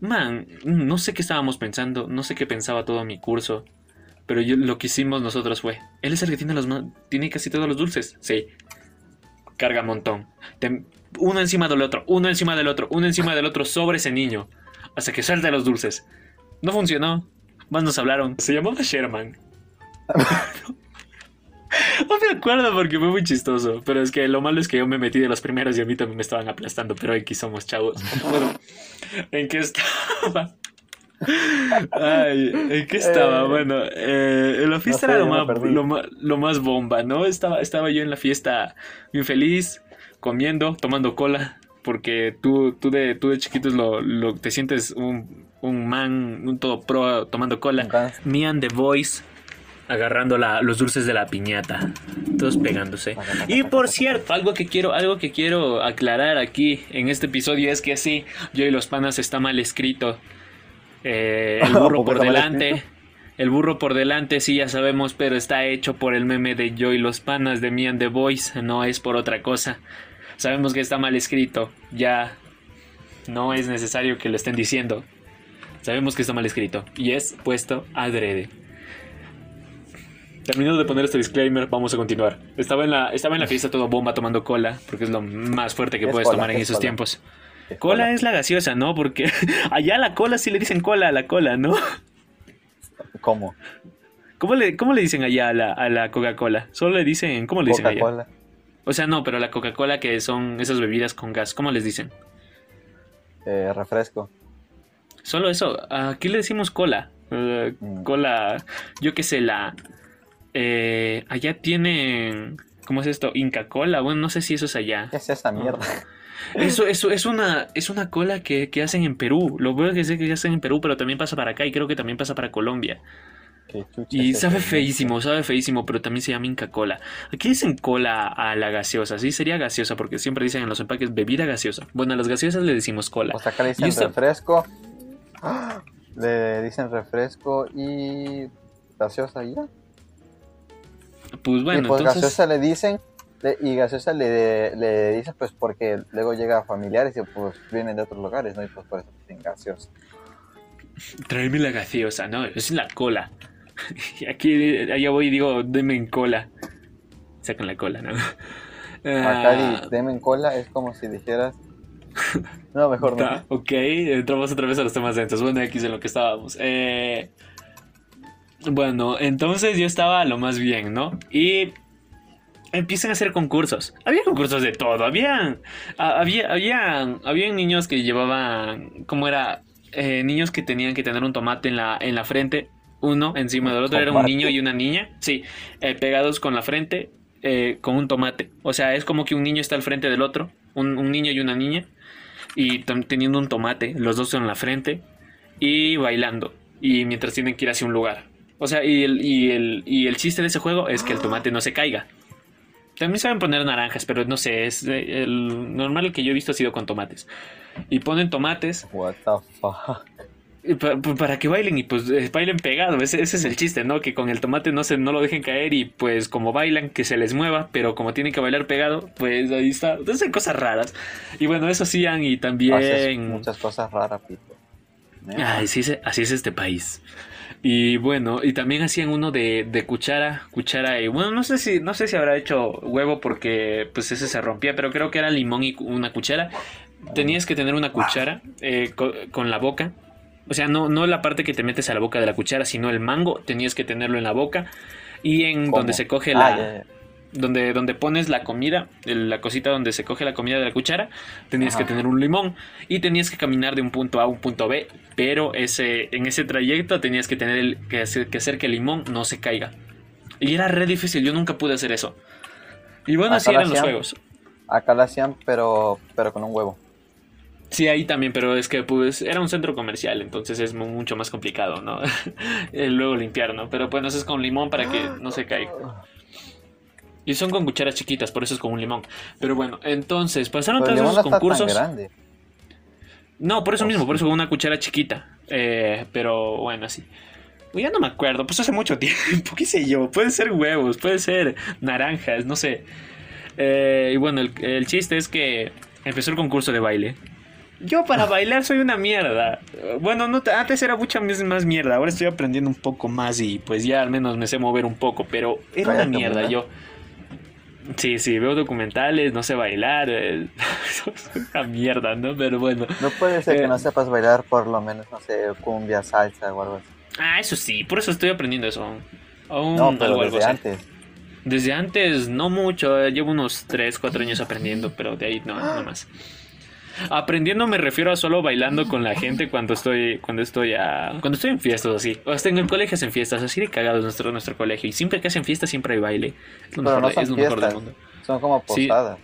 Man, no sé qué estábamos pensando, no sé qué pensaba todo mi curso, pero yo- lo que hicimos nosotros fue, él es el que tiene los tiene casi todos los dulces, sí. carga montón. Te- uno encima del otro, uno encima del otro, uno encima del otro sobre ese niño. Hasta que suelta los dulces. No funcionó. Más nos hablaron. Se llamaba Sherman. No me acuerdo porque fue muy chistoso. Pero es que lo malo es que yo me metí de los primeros y a mí también me estaban aplastando. Pero aquí somos chavos. Bueno, ¿en qué estaba? Ay, ¿en qué estaba? Eh, bueno, eh, en la fiesta sé, era lo más, lo, más, lo más bomba, ¿no? Estaba, estaba yo en la fiesta bien feliz, comiendo, tomando cola. Porque tú, tú, de, tú de chiquitos lo, lo- te sientes un, un man, un todo pro tomando cola. Me and the Voice agarrando la- los dulces de la piñata, todos pegándose. Y por cierto, algo que quiero, algo que quiero aclarar aquí en este episodio es que sí, yo y los panas está mal escrito. Eh, el burro ¿Por delante. El burro por delante, sí, ya sabemos, pero está hecho por el meme de yo y los panas de Me and the Boys, no es por otra cosa. Sabemos que está mal escrito, ya no es necesario que lo estén diciendo. Sabemos que está mal escrito y es puesto adrede. Terminando de poner este disclaimer, vamos a continuar. Estaba en la, estaba en la fiesta todo bomba tomando cola, porque es lo más fuerte que ¿Qué es puedes cola? tomar en ¿Qué es esos cola? tiempos. ¿qué Cola es la gaseosa, ¿no? Porque allá la cola sí le dicen cola a la cola, ¿no? ¿Cómo? ¿Cómo le, cómo le dicen allá a la, a la Coca-Cola? Solo le dicen, ¿cómo le dicen allá? O sea, no, pero la Coca-Cola que son esas bebidas con gas, ¿cómo les dicen? Eh, refresco. Solo eso, aquí le decimos cola. Eh, Mm. cola, yo qué sé, la... eh, allá tienen... ¿Cómo es esto? Inca Cola. Bueno, no sé si eso es allá. ¿Qué es esa mierda? Eso, eso es una, es una cola que, que hacen en Perú. Lo bueno que sé que hacen en Perú, pero también pasa para acá y creo que también pasa para Colombia. ¿Qué chucha Y sabe feísimo, sabe feísimo, pero también se llama Inca Cola. Aquí dicen cola a la gaseosa, sí, sería gaseosa, porque siempre dicen en los empaques bebida gaseosa. Bueno, a las gaseosas le decimos cola. O sea, acá le dicen refresco. ¡Ah! Le dicen refresco y gaseosa ya. Pues bueno, y pues entonces... gaseosa le dicen y gaseosa le, le dicen pues porque luego llega a familiares y pues vienen de otros lugares, ¿no? Y pues por eso dicen gaseosa. Tráeme la gaseosa, no, es la cola. Y aquí, allá voy y digo, deme en cola. Sacan la cola, ¿no? Acá Ah, deme en cola es como si dijeras... No, mejor no. ok, entramos otra vez a los temas densos. Bueno, aquí en lo que estábamos. Eh, bueno, entonces yo estaba lo más bien, ¿no? Y empiezan a hacer concursos. Había concursos de todo. Habían, había, habían, habían niños que llevaban, ¿cómo era? Eh, niños que tenían que tener un tomate en la, en la frente, uno encima del otro. Era un niño y una niña, sí, eh, pegados con la frente, eh, con un tomate. O sea, es como que un niño está al frente del otro, un, un niño y una niña, y teniendo un tomate, los dos en la frente, y bailando. Y mientras tienen que ir hacia un lugar. O sea, y el, y el, y el chiste de ese juego es que el tomate no se caiga. También saben poner naranjas, pero no sé, es el normal que yo he visto ha sido con tomates. Y ponen tomates What the fuck. Y pa- pa- para que bailen y pues eh, bailen pegado. Ese, ese es el chiste, ¿no? Que con el tomate no se no lo dejen caer y pues como bailan, que se les mueva, pero como tienen que bailar pegado, pues ahí está. Entonces hay cosas raras. Y bueno, eso hacían y Haces también... muchas cosas raras, Pito. Ay, así es, así es este país. Y bueno, y también hacían uno de, de cuchara, cuchara y bueno, no sé si no sé si habrá hecho huevo porque pues ese se rompía, pero creo que era limón y una cuchara. Tenías que tener una cuchara eh, co- con, la boca. O sea, no, no la parte que te metes a la boca de la cuchara, sino el mango, tenías que tenerlo en la boca. Y en ¿Cómo? donde se coge Ah, la, ya, ya. donde, donde pones la comida, el- la cosita donde se coge la comida de la cuchara, tenías Ajá. que tener un limón y tenías que caminar de un punto A a un punto B, pero ese, en ese trayecto tenías que tener el- que, hacer, que hacer que el limón no se caiga. Y era re difícil, yo nunca pude hacer eso. Y bueno, Acá así eran los hacían. juegos. Acá lo hacían, pero, pero con un huevo. Sí, ahí también, pero es que pues era un centro comercial, entonces es mu- mucho más complicado, ¿no? Luego limpiar, ¿no? Pero bueno, eso es con limón para que no se caiga. Y son con cucharas chiquitas, por eso es con un limón. Pero bueno, entonces pasaron Pero todos limón no esos está tan concursos. grande. No, por eso Oh, mismo, por eso con una cuchara chiquita. Eh, pero bueno, así. Ya no me acuerdo, pues hace mucho tiempo, qué sé yo. Puede ser huevos, puede ser naranjas, no sé. Eh, y bueno, el, el chiste es que empezó el concurso de baile. Yo para bailar soy una mierda. Bueno, no, te- antes era mucha más mierda. Ahora estoy aprendiendo un poco más y pues ya al menos me sé mover un poco. Pero era una mierda ¿verdad? yo. Sí, sí, veo documentales, no sé bailar. eh, es una mierda, ¿no? Pero bueno. No puede ser que Eh. no sepas bailar por lo menos, no sé, cumbia, salsa o algo así. Ah, eso sí, por eso estoy aprendiendo eso. Aún No, pero algo, algo desde antes. Desde antes, no mucho, eh, llevo unos 3, 4 años aprendiendo, pero de ahí no, no más. Aprendiendo me refiero a solo bailando con la gente cuando estoy cuando estoy a, cuando estoy en fiestas así. O hasta en el colegio hacen fiestas, así de cagados nuestro nuestro colegio y siempre que hacen fiestas siempre hay baile. Es lo mejor, no de- son es lo mejor del fiestas. mundo. Son como Sí. posadas.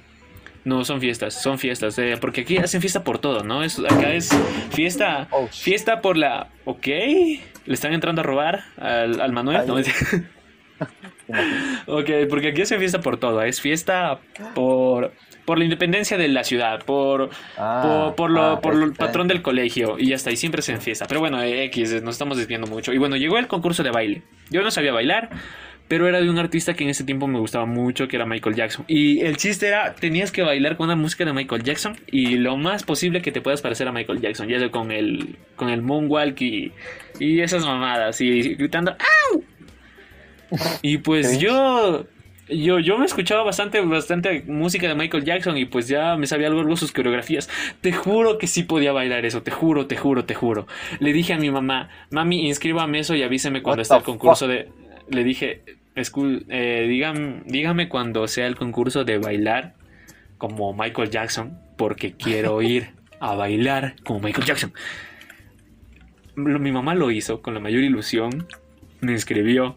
No, son fiestas, son fiestas, eh, porque aquí hacen fiesta por todo, ¿no? Es, acá es fiesta, Oh, fiesta por la... ¿Ok? ¿Le están entrando a robar al, al Manuel? Ay. No, ok, porque aquí hacen fiesta por todo, es fiesta por, por la independencia de la ciudad, por, Ah, por, por lo, ah, por el patrón del colegio y hasta ahí siempre se fiesta. Pero bueno, eh, X, nos estamos desviando mucho. Y bueno, llegó el concurso de baile. Yo no sabía bailar, pero era de un artista que en ese tiempo me gustaba mucho, que era Michael Jackson. Y el chiste era, tenías que bailar con una música de Michael Jackson y lo más posible que te puedas parecer a Michael Jackson, ya sea con el, con el moonwalk y, y esas mamadas, y gritando ¡Au! Y pues yo... Yo, yo me escuchaba bastante, bastante música de Michael Jackson y pues ya me sabía algo, algo sus coreografías. Te juro que sí podía bailar eso, te juro, te juro, te juro. Le dije a mi mamá, mami, inscríbame eso y avíseme cuando esté el concurso de... Le dije, "Escu- eh, dígame, dígame cuando sea el concurso de bailar como Michael Jackson, porque quiero ir a bailar como Michael Jackson. Mi mamá lo hizo con la mayor ilusión, me inscribió.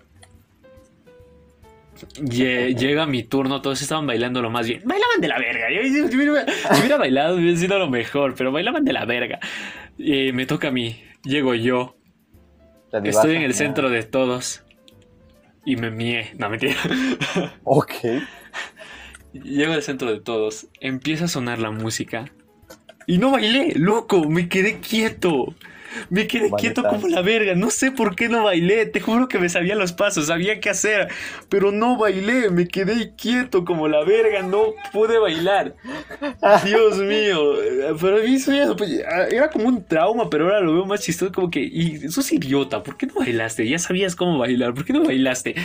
Lle- Llega mi turno, todos estaban bailando lo más bien. Bailaban de la verga. Yo, yo- yo hubiera, si hubiera bailado, hubiera sido lo mejor, pero bailaban de la verga. Y me toca a mí. Llego yo. Estoy en el centro de todos. Y me mié. No, mentira. Ok. Llego al centro de todos. Empieza a sonar la música. Y no bailé, loco. Me quedé quieto. Me quedé quieto como la verga. No sé por qué no bailé. Te juro que me sabía los pasos, sabía qué hacer. Pero no bailé. Me quedé quieto como la verga. No pude bailar. Dios mío. Eh, Pero a mí eso ya- pues, era como un trauma, pero ahora lo veo más chistoso. Como que, y sos idiota. ¿Por qué no bailaste? Ya sabías cómo bailar. ¿Por qué no bailaste?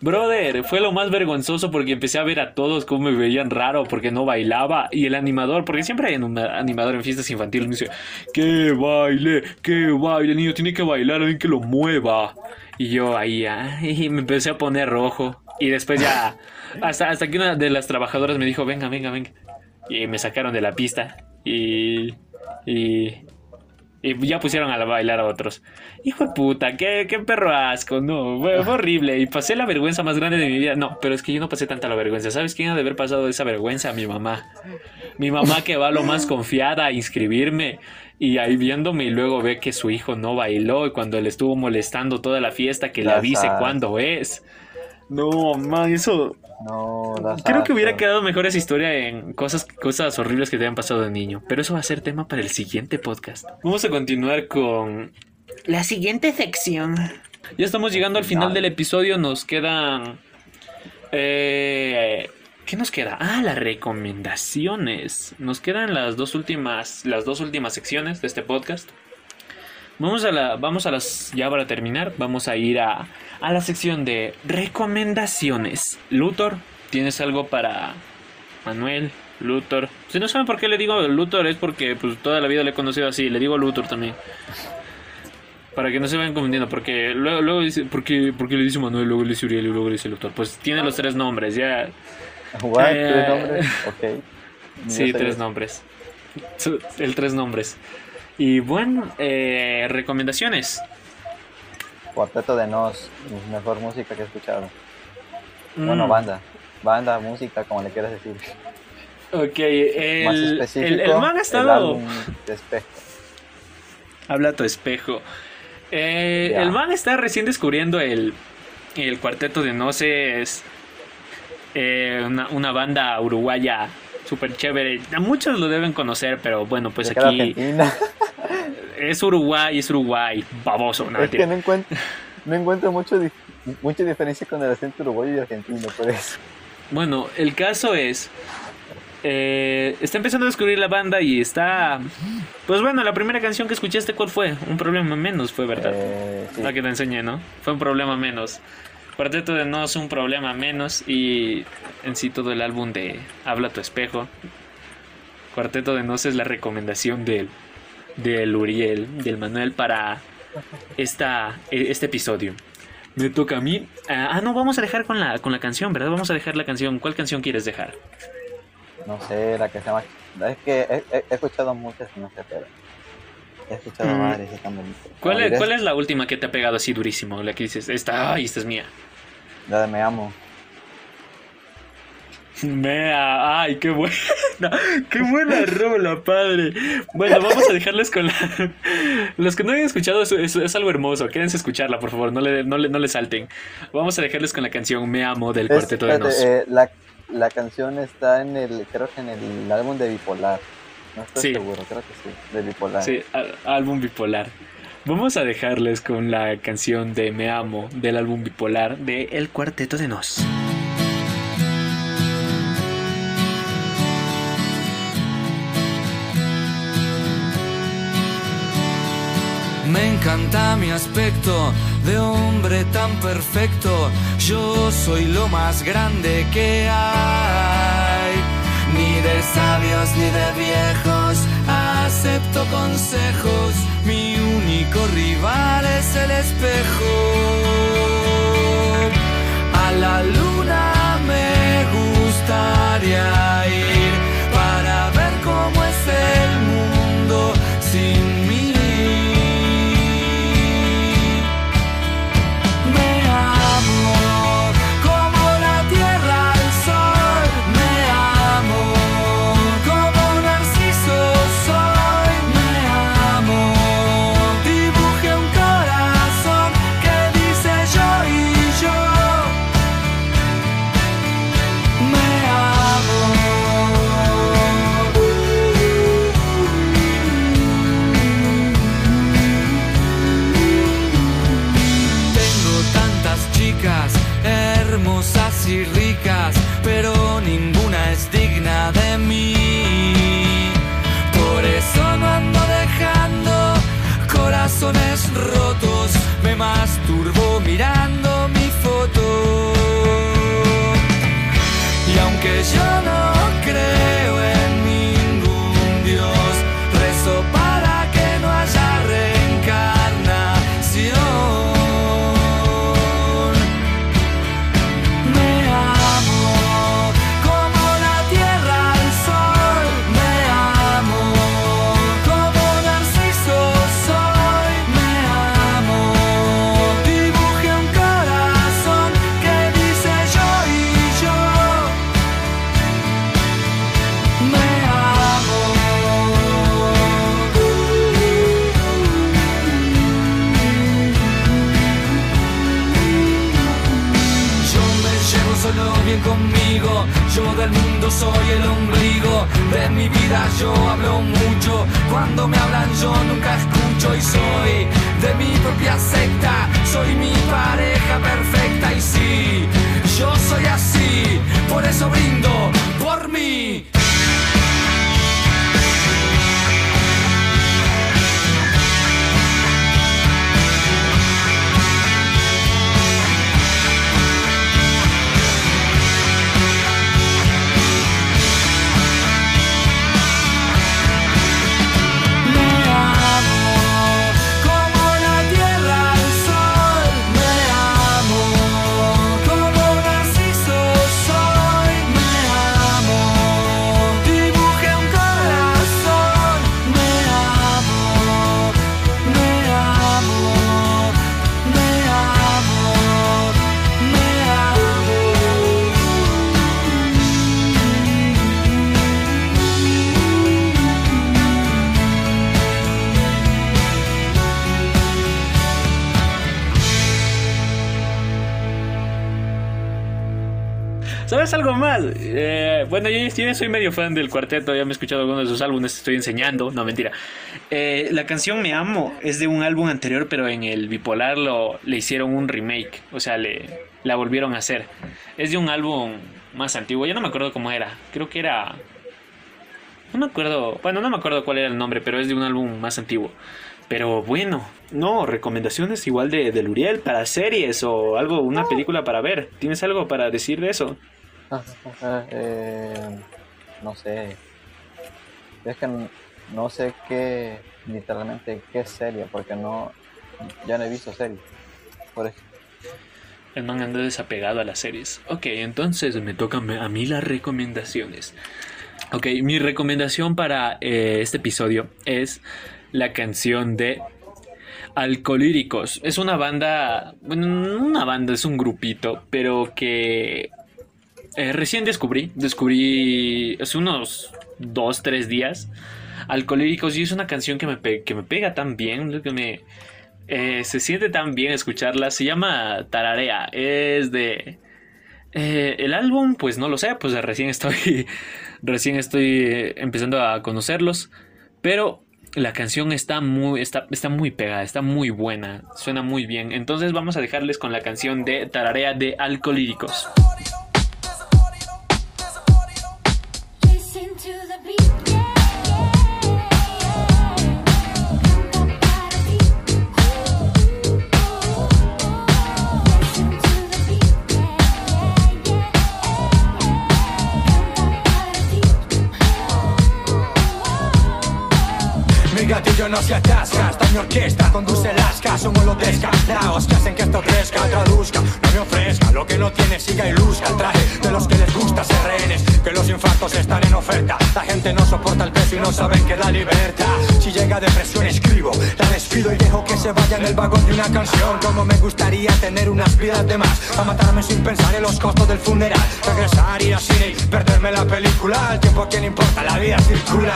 Brother, fue lo más vergonzoso porque empecé a ver a todos cómo me veían raro porque no bailaba. Y el animador, porque siempre hay un animador en fiestas infantiles, me dice, que baile, que baile, niño tiene que bailar, alguien que lo mueva. Y yo ahí, ay, me empecé a poner rojo. Y después ya, hasta, hasta que una de las trabajadoras me dijo, venga, venga, venga. Y me sacaron de la pista. Y... Y... Y ya pusieron a bailar a otros. Hijo de puta, qué, qué perro asco, no, fue, fue horrible. Y pasé la vergüenza más grande de mi vida. No, pero es que yo no pasé tanta la vergüenza. ¿Sabes quién ha de haber pasado esa vergüenza? Mi mamá. Mi mamá que va lo más confiada a inscribirme. Y ahí viéndome y luego ve que su hijo no bailó. Y cuando le estuvo molestando toda la fiesta, que le avise cuándo es. No, man, eso. No, las Creo que hubiera quedado mejor esa historia en cosas, cosas horribles que te hayan pasado de niño. Pero eso va a ser tema para el siguiente podcast. Vamos a continuar con la siguiente sección. Ya estamos llegando al final del episodio. Nos quedan. Eh, ¿Qué nos queda? Ah, las recomendaciones. Nos quedan las dos últimas. Las dos últimas secciones de este podcast. Vamos a la. Vamos a las. Ya para terminar. Vamos a ir a. A la sección de recomendaciones. Luthor, ¿tienes algo para Manuel? Luthor. Si no saben por qué le digo Luthor es porque pues toda la vida le he conocido así. Le digo Luthor también. Para que no se vayan confundiendo, porque luego, luego dice, ¿por qué, por qué le dice Manuel, luego le dice Uriel y luego le dice Luthor? Pues tiene los tres nombres, ya. What? Eh, ¿Tres nombres? Ok. Sí, tres nombres. El tres nombres. Y bueno, eh, recomendaciones. Cuarteto de Nos, mejor música que he escuchado. Bueno, Mm, banda. Banda, música, como le quieras decir. Ok, Más el, específico, el, el man ha el estado... de Espejo. Habla a tu espejo. Eh. El man está recién descubriendo el, el cuarteto de No sé, es eh, una, una banda uruguaya súper chévere. A muchos lo deben conocer, pero bueno, pues de aquí Argentina. es Uruguay, es Uruguay, baboso. No, es que mentira. no encuentro, no encuentro mucho mucha diferencia con el acento uruguayo y argentino, por eso. Bueno, el caso es. eh, está empezando a descubrir la banda y está. Pues bueno, la primera canción que escuchaste, ¿cuál fue? Un problema menos, fue verdad. Eh, sí. La que te enseñé, ¿no? Fue un problema menos. Cuarteto de Nos, un problema menos. Y en sí todo el álbum de Habla tu espejo. Cuarteto de Nos es la recomendación del, del Uriel, del Manuel, para esta, este episodio. Me toca a mí. Ah, ah, no, vamos a dejar con la, con la canción, ¿verdad? Vamos a dejar la canción. ¿Cuál canción quieres dejar? No sé, la que se llama. Es que he- he escuchado muchas, no sé, pero. He escuchado Mm. varias. ¿Cuál, es, ¿Cuál es la última que te ha pegado así durísimo? La que dices, esta, ay, esta es mía. La de Me Amo. Mea, ay, qué buena, qué buena rola, padre. Bueno, vamos a dejarles con la... Los que no hayan escuchado, es, es- es algo hermoso. Quédense a escucharla, por favor, no le, no, le, no le salten. Vamos a dejarles con la canción Me Amo del Es- Cuarteto de Nos. eh, la, la canción está en el. Creo que en el álbum de Bipolar. No estoy Sí. seguro, creo que sí. De Bipolar. Sí, álbum bipolar. Vamos a dejarles con la canción de Me Amo del álbum bipolar de El Cuarteto de Nos. Me encanta mi aspecto de hombre tan perfecto. Yo soy lo más grande que hay. De sabios ni de viejos acepto consejos. Mi único rival es el espejo. A la luna me gustaría ir para ver cómo es el mundo sin ¿Sabes algo más? Eh, bueno, yo, yo soy medio fan del cuarteto, ya me he escuchado algunos de sus álbumes, estoy enseñando, no mentira. Eh, la canción Me Amo es de un álbum anterior, pero en el bipolar lo, le hicieron un remake, o sea, le, la volvieron a hacer. Es de un álbum más antiguo, ya no me acuerdo cómo era, creo que era... No me acuerdo, bueno, no me acuerdo cuál era el nombre, pero es de un álbum más antiguo. Pero bueno, no, recomendaciones igual de, de Luriel para series o algo, una película para ver. ¿Tienes algo para decir de eso? Eh, no sé. Es que no sé qué, literalmente, qué serie, porque no, ya no he visto serie. Por eso. El man anda desapegado a las series. Ok, entonces me tocan a mí las recomendaciones. Ok, mi recomendación para eh, este episodio es la canción de Alcolíricos. Es una banda, bueno, no una banda, es un grupito, pero que eh, recién descubrí, descubrí hace unos dos, tres días. Alcolíricos y es una canción que me, que me pega tan bien, que me, eh, se siente tan bien escucharla. Se llama Tararea. Es de. eh, el álbum, pues no lo sé, pues recién estoy. recién estoy empezando a conocerlos. Pero la canción está muy, está, está muy pegada, está muy buena. Suena muy bien. Entonces vamos a dejarles con la canción de Tararea de Alcolíricos. Mi gatillo mi orquesta conduce lasca Somos los descartados que hacen que esto crezca Traduzca, no me ofrezca, lo que no tiene siga y luzca El traje de los que les gusta ser rehenes Que los infartos están en oferta La gente no soporta el peso y no saben que la libertad. Si llega depresión escribo, la despido y dejo que se vaya en el vagón de una canción Como me gustaría tener unas vidas de más A matarme sin pensar en los costos del funeral Regresar, ir cine y perderme la película El tiempo a quien importa, la vida circula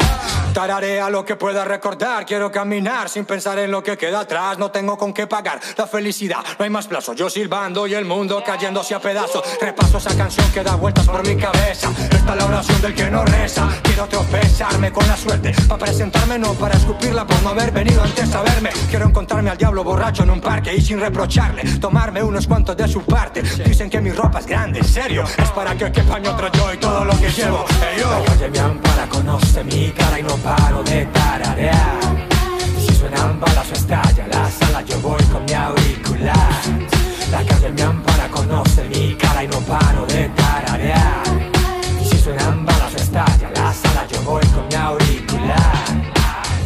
Tararea lo que pueda recordar Quiero caminar sin pensar en lo que queda atrás No tengo con qué pagar la felicidad No hay más plazo, yo silbando y el mundo cayéndose a pedazos. Repaso esa canción que da vueltas por mi cabeza. Esta es la oración del que no reza. Quiero tropezarme con la suerte. Para presentarme, no para escupirla por no haber venido antes a verme. Quiero encontrarme al diablo borracho en un parque Y sin reprocharle, tomarme unos cuantos de su parte. Dicen que mi ropa es grande, en serio. Es para que quepa mi otro yo y todo lo que llevo. Hey, yo. La calle ampara, conoce mi cara y no paro de tararear suenan balas o estalla la sala yo voy con mi auricular La calle me ampara, conoce mi cara y no paro de tararear Si suenan balas o estalla la sala yo voy con mi auricular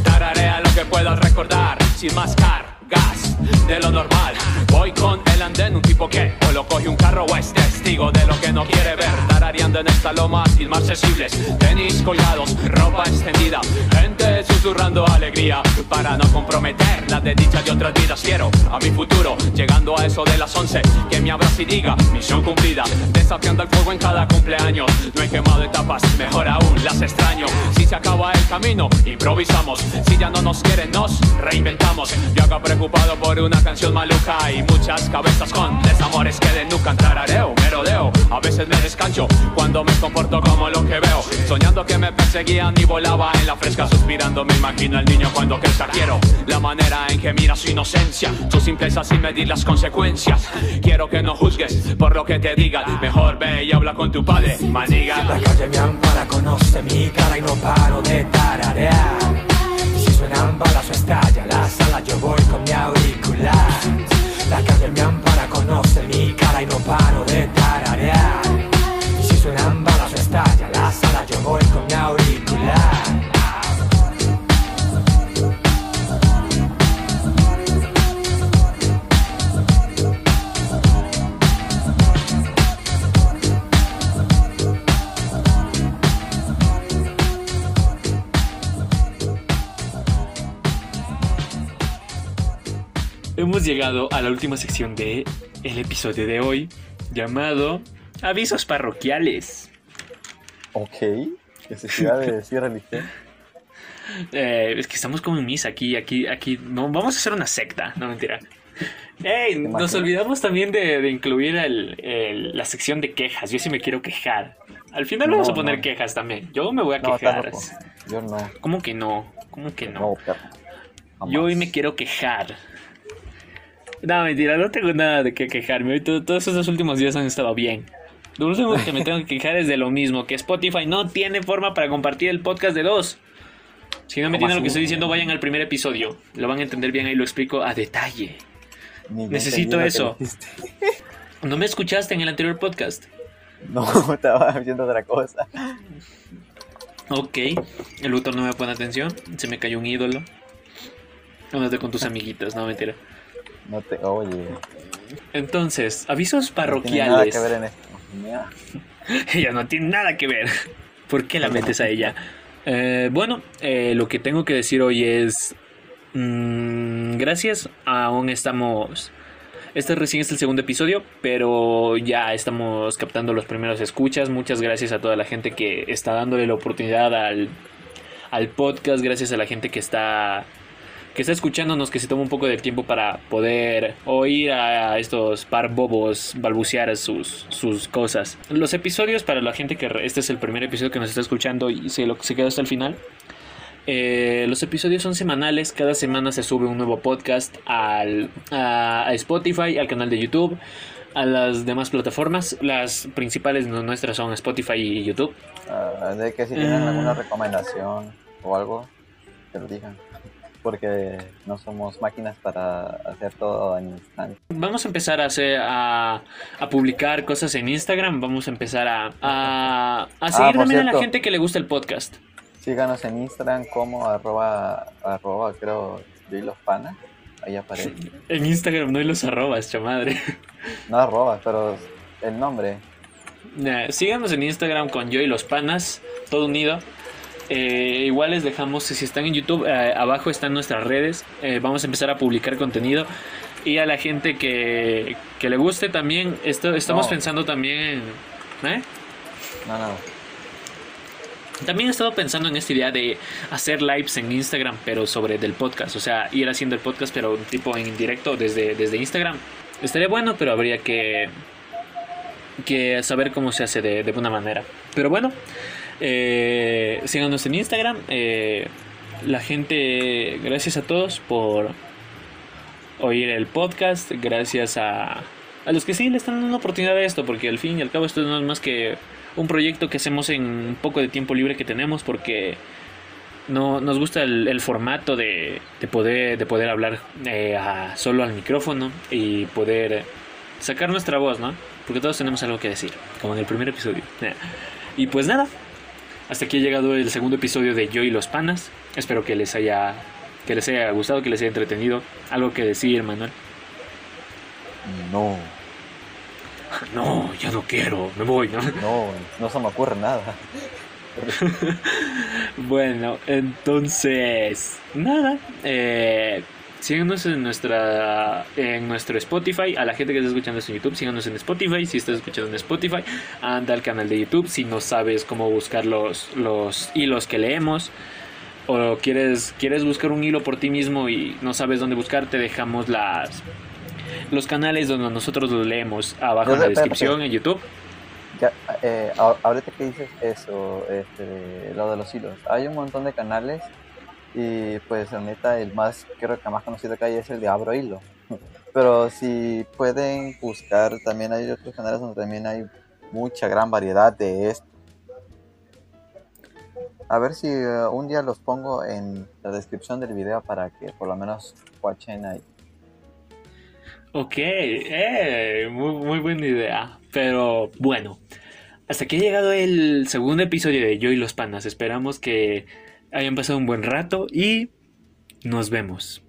Tararea lo que puedas recordar sin más cargas de lo normal. Voy con el andén, un tipo que o lo coge un carro o es testigo de lo que no quiere ver. Tarareando en esta loma inaccesibles, tenis colgados, ropa extendida, gente susurrando alegría para no comprometer la desdicha de otras vidas. Quiero a mi futuro, llegando a eso de las 11, que me abrace y diga misión cumplida, desafiando el fuego en cada cumpleaños. No he quemado etapas, mejor aún las extraño. Si se acaba el camino, improvisamos. Si ya no nos quieren, nos reinventamos. Yo acá preocupado por una canción maluca y muchas cabezas con desamores que desnucan. Tarareo, merodeo, a veces me descancho cuando me comporto como lo que veo. Soñando que me perseguían y volaba en la fresca, suspirando. Me imagino al niño cuando crezca. Quiero la manera en que mira su inocencia, su simpleza sin medir las consecuencias. Quiero que no juzgues por lo que te digan. Mejor ve y habla con tu padre, maniga. La calle me ampara, conoce mi cara y no paro de tararear. Si suenan balas o estalla la sala, yo voy con mi auricular. La calle me ampara, conoce mi cara y no paro de tararear. Suenan balas o estalla la sala, yo voy con mi auricular. Hemos llegado a la última sección de el episodio de hoy, llamado Avisos parroquiales. Ok. Necesidad de decir religión. Eh, es que estamos como en misa aquí, aquí, aquí. No, vamos a hacer una secta, no mentira. Ey, nos olvidamos también de, de incluir el- el- la sección de quejas. Yo sí me quiero quejar. Al final No, vamos a poner no. quejas también. Yo me voy a No, quejar. Yo no. ¿Cómo que no? ¿Cómo que no? Yo hoy me quiero quejar. No, mentira, no tengo nada de qué quejarme. Hoy to- todos estos últimos días han estado bien. Lo único que me tengo que quejar es de lo mismo, que Spotify no tiene forma para compartir el podcast de dos. Si no me ¿Cómo entienden lo que estoy diciendo, vayan al primer episodio. Lo van a entender bien, ahí lo explico a detalle. Ni Necesito eso. ¿No me escuchaste en el anterior podcast? No, estaba haciendo otra cosa. Ok, el Luthor no me pone atención, se me cayó un ídolo. Ándate con tus amiguitas, no mentira. No te, oye, Entonces, avisos no tiene nada parroquiales. que ver en esto. Ella no tiene nada que ver. ¿Por qué la metes a ella? Eh, bueno, eh, lo que tengo que decir hoy es... mm, gracias, aún estamos... Este recién es el segundo episodio, pero ya estamos captando los primeros escuchas. Muchas gracias a toda la gente que está dándole la oportunidad al, al podcast. Gracias a la gente que está que está escuchándonos, que se toma un poco de tiempo para poder oír a estos par bobos balbucear sus, sus cosas. Los episodios, para la gente que este es el primer episodio que nos está escuchando y se, lo, se quedó hasta el final. eh, los episodios son semanales, cada semana se sube un nuevo podcast al, a, a Spotify, al canal de YouTube, a las demás plataformas. Las principales nuestras son Spotify y YouTube. ah, de que si tienen Ah. alguna recomendación o algo, que lo digan. Porque no somos máquinas para hacer todo en instante. Vamos a empezar a hacer a, a publicar cosas en Instagram. Vamos a empezar a, a, a seguir Ah, por también a la gente que le gusta el podcast. Síganos en Instagram como arroba, arroba creo, de los panas. Ahí aparece. En Instagram no hay los arrobas, chamadre. No arroba, pero el nombre. Nah, Síganos en Instagram con yo y los panas, todo unido. Eh, igual les dejamos, si están en YouTube, eh, abajo están nuestras redes. Eh, vamos a empezar a publicar contenido. Y a la gente que, que le guste también, esto, estamos No. pensando también... ¿eh? No, no. También he estado pensando en esta idea de hacer lives en Instagram, pero sobre del podcast. O sea, ir haciendo el podcast, pero tipo en directo desde, desde Instagram. Estaría bueno, pero habría que, que saber cómo se hace de, de buena manera. Pero bueno, eh, síganos en Instagram. eh, la gente, gracias a todos por oír el podcast. Gracias a, a los que sí le están dando una oportunidad a esto, porque al fin y al cabo esto no es más que un proyecto que hacemos en un poco de tiempo libre que tenemos porque no nos gusta el, formato de, de poder de poder hablar eh, solo al micrófono y poder sacar nuestra voz, ¿no? Porque todos tenemos algo que decir, como en el primer episodio. Y pues nada, hasta aquí ha llegado el segundo episodio de Yo y los Panas. Espero que les haya que les haya gustado, que les haya entretenido. Algo que decir, Manuel. No, No, ya no quiero, me voy, ¿no? no, no se me ocurre nada. Bueno, entonces, nada. Eh, síganos en nuestra en nuestro Spotify. A la gente que está escuchando esto en YouTube, síganos en Spotify. Si estás escuchando en Spotify, anda al canal de YouTube. Si no sabes cómo buscar los, los hilos que leemos. O quieres, quieres buscar un hilo por ti mismo y no sabes dónde buscar, te dejamos las los canales donde nosotros los leemos abajo en la descripción en YouTube. Ya, eh, ahorita que dices eso, este, lo de los hilos, hay un montón de canales y pues la neta el más, creo que más conocido que hay es el de Abro Hilo. Pero si pueden buscar, también hay otros canales donde también hay mucha gran variedad de esto. A ver si eh, un día los pongo en la descripción del video para que por lo menos watchen ahí. Ok, eh, muy, muy buena idea. Pero bueno, hasta aquí ha llegado el segundo episodio de Yo y los Panas. Esperamos que hayan pasado un buen rato y nos vemos.